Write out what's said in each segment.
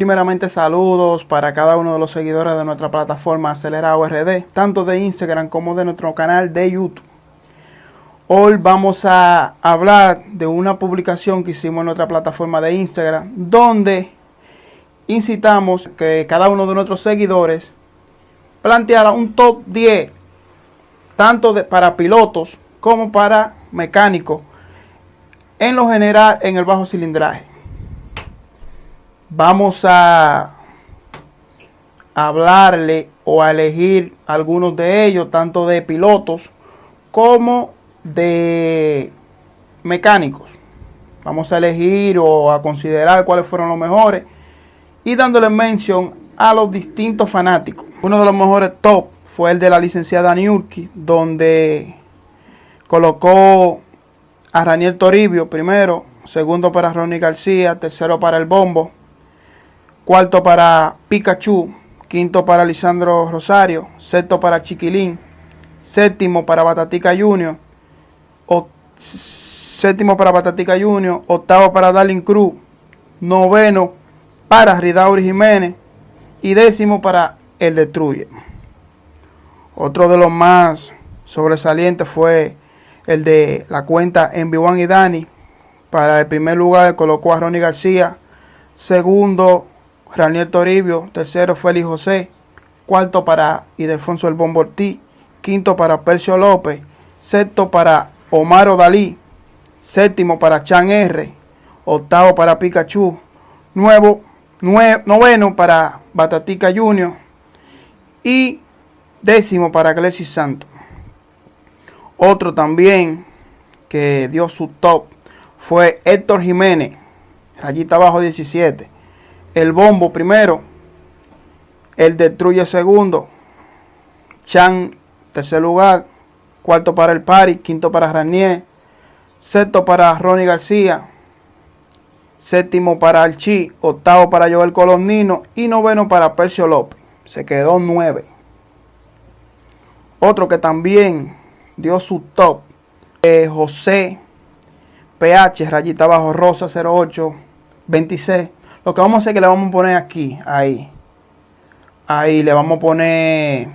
Primeramente saludos para cada uno de los seguidores de nuestra plataforma Acelerado RD, tanto de Instagram como de nuestro canal de YouTube. Hoy vamos a hablar de una publicación que hicimos en nuestra plataforma de Instagram, donde incitamos que cada uno de nuestros seguidores planteara un top 10, tanto de, para pilotos como para mecánicos, en lo general en el bajo cilindraje. Vamos a hablarle o a elegir algunos de ellos, tanto de pilotos como de mecánicos. Vamos a elegir o a considerar cuáles fueron los mejores y dándole mención a los distintos fanáticos. Uno de los mejores top fue el de la licenciada Niurki, donde colocó a Raniel Toribio primero, segundo para Ronnie García, tercero para el Bombo, cuarto para Pikachu, quinto para Lisandro Rosario, sexto para Chiquilín, séptimo para Batatica Junior, séptimo para Batatica Junior, octavo para Darling Cruz, noveno para Ridauri Jiménez y décimo para El Destruye. Otro de los más sobresalientes fue el de la cuenta en Juan y Dani. Para el primer lugar colocó a Ronnie García. Segundo, Raniel Toribio. Tercero, Félix José. Cuarto para Idelfonso El Bombortí. Quinto para Percio López. Sexto para Omar Dalí. Séptimo para Chan R. Octavo para Pikachu. Nuevo, noveno para Batatica Junior. Y décimo para Glesis Santos. Otro también que dio su top fue Héctor Jiménez, rayita abajo 17. El bombo primero. El destruye segundo. Chan, tercer lugar. Cuarto para el Pari. Quinto para Ranier. Sexto para Ronnie García. Séptimo para Alchi. Octavo para Joel Colomnino. Y noveno para Percio López. Se quedó nueve. Otro que también dio su top. Eh, José PH, rayita abajo, rosa 08, 26. Lo que vamos a hacer es que le vamos a poner aquí, ahí. Ahí le vamos a poner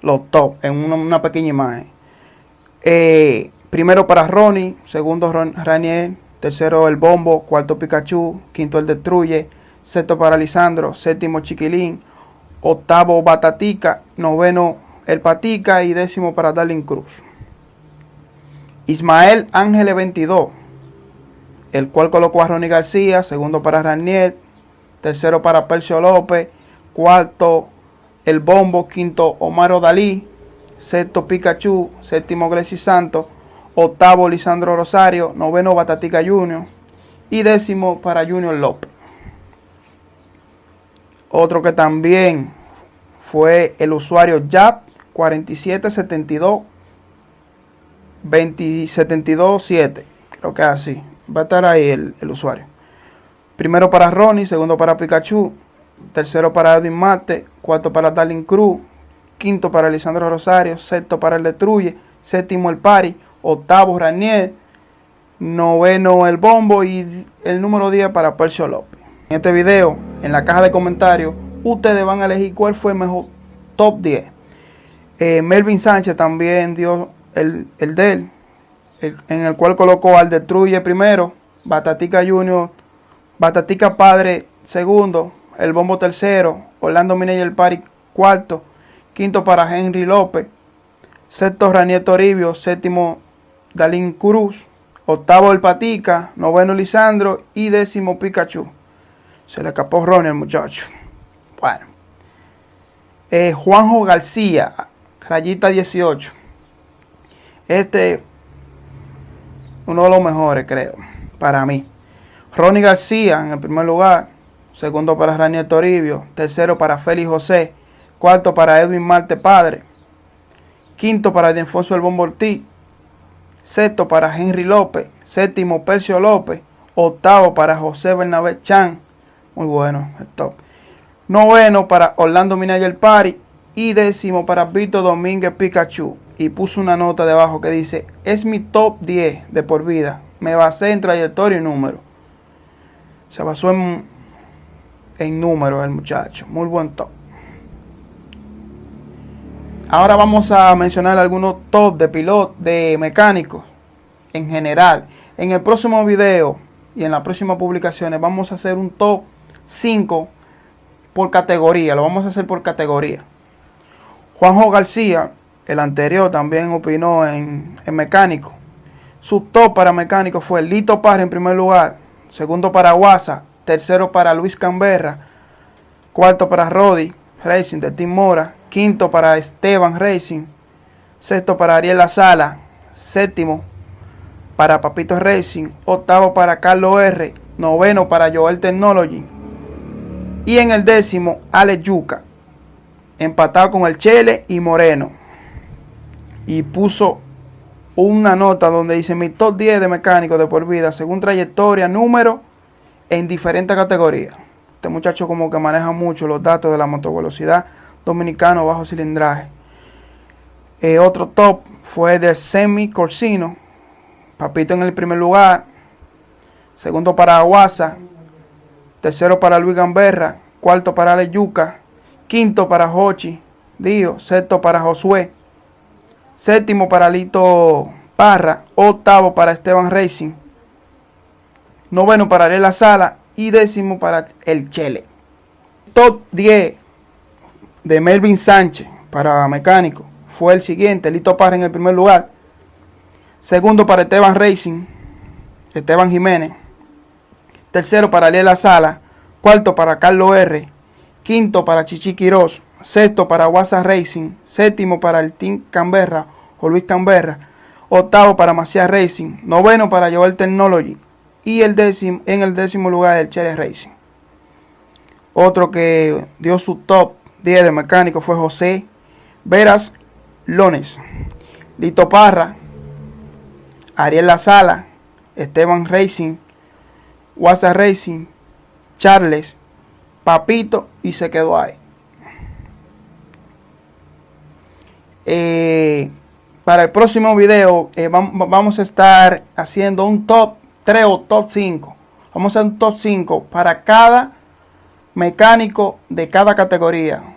los top en una, pequeña imagen. Eh, primero para Ronnie, segundo Raniel, tercero el Bombo, cuarto Pikachu, quinto el Destruye, sexto para Lisandro, séptimo Chiquilín, octavo Batatica, noveno el Patica y décimo para Darling Cruz. Ismael Ángeles 22, el cual colocó a Ronnie García, segundo para Raniel, tercero para Percio López, cuarto el Bombo, quinto Omar Dalí, sexto Pikachu, séptimo Grecy Santos, octavo Lisandro Rosario, noveno Batatica Junior y décimo para Junior López. Otro que también fue el usuario Jap 4772 207. Creo que es así. Va a estar ahí el, usuario. Primero para Ronnie, segundo para Pikachu, tercero para Edwin Mate, cuarto para Darling Cruz, quinto para Lisandro Rosario, sexto para el Detruye, séptimo el Pari, octavo Ranier, noveno el Bombo y el número 10 para Percio López. En este video, en la caja de comentarios, ustedes van a elegir cuál fue el mejor top 10. Eh, Melvin Sánchez también dio el, el de él, en el cual colocó al Destruye primero, Batatica Junior, Batatica Padre segundo, el Bombo tercero, Orlando y el Pari cuarto, quinto para Henry López, sexto Raniel Toribio, séptimo Dalín Cruz, octavo el Patica, noveno Lisandro y décimo Pikachu. Se le escapó Ronnie el muchacho. Bueno. Eh, Juanjo García, rayita 18. Este, uno de los mejores, creo, para mí. Ronnie García en el primer lugar. Segundo para Raniel Toribio. Tercero para Félix José. Cuarto para Edwin Marte Padre. Quinto para Denfonso El Bombo Ortiz. Sexto para Henry López. Séptimo Percio López. Octavo para José Bernabé Chan. Muy bueno, el top. Noveno para Orlando Minaya Pari y décimo para Víctor Domínguez Pikachu. Y puso una nota debajo que dice, es mi top 10 de por vida. Me basé en trayectoria y número. Se basó en, en número el muchacho. Muy buen top. Ahora vamos a mencionar algunos top de pilotos, de mecánicos en general. En el próximo video y en las próximas publicaciones vamos a hacer un top 5 por categoría. Lo vamos a hacer por categoría. Juanjo García, el anterior, también opinó en, mecánico. Su top para mecánico fue Lito Parra en primer lugar, segundo para Guasa, tercero para Luis Camberra, cuarto para Rodi Racing de Team Mora, quinto para Esteban Racing, sexto para Ariel La Sala, séptimo para Papito Racing, octavo para Carlos R, noveno para Joel Technology y en el décimo Ale Yuca, empatado con el Chele y Moreno. Y puso una nota donde dice mi top 10 de mecánicos de por vida según trayectoria, número en diferentes categorías. Este muchacho como que maneja mucho los datos de la motovelocidad dominicano bajo cilindraje. Eh, otro top fue de Semi Corsino. Papito en el primer lugar. Segundo para Aguasa. Tercero para Luis Gamberra. Cuarto para Ale Yuca. Quinto para Hochi. Dio. Sexto para Josué. Séptimo para Lito Parra. Octavo para Esteban Racing. Noveno para Arela Sala. Y décimo para el Chele. Top 10 de Melvin Sánchez para mecánico fue el siguiente. Lito Parra en el primer lugar. Segundo para Esteban Racing. Esteban Jiménez. Tercero para Lela Sala. Cuarto para Carlos R. Quinto para Chichi Quiroz. Sexto para Guasa Racing. Séptimo para el Team Canberra o Luis Canberra. Octavo para Macías Racing. Noveno para Joel Technology. Y el décimo, en el décimo lugar el Chile Racing. Otro que dio su top 10 de mecánico fue José Veras Lones. Lito Parra. Ariel La Sala. Esteban Racing. Guasa Racing. Charles. Papito. Y se quedó ahí. Eh, para el próximo video eh, vamos a estar haciendo un top 3 o top 5. Vamos a hacer un top 5 para cada mecánico de cada categoría.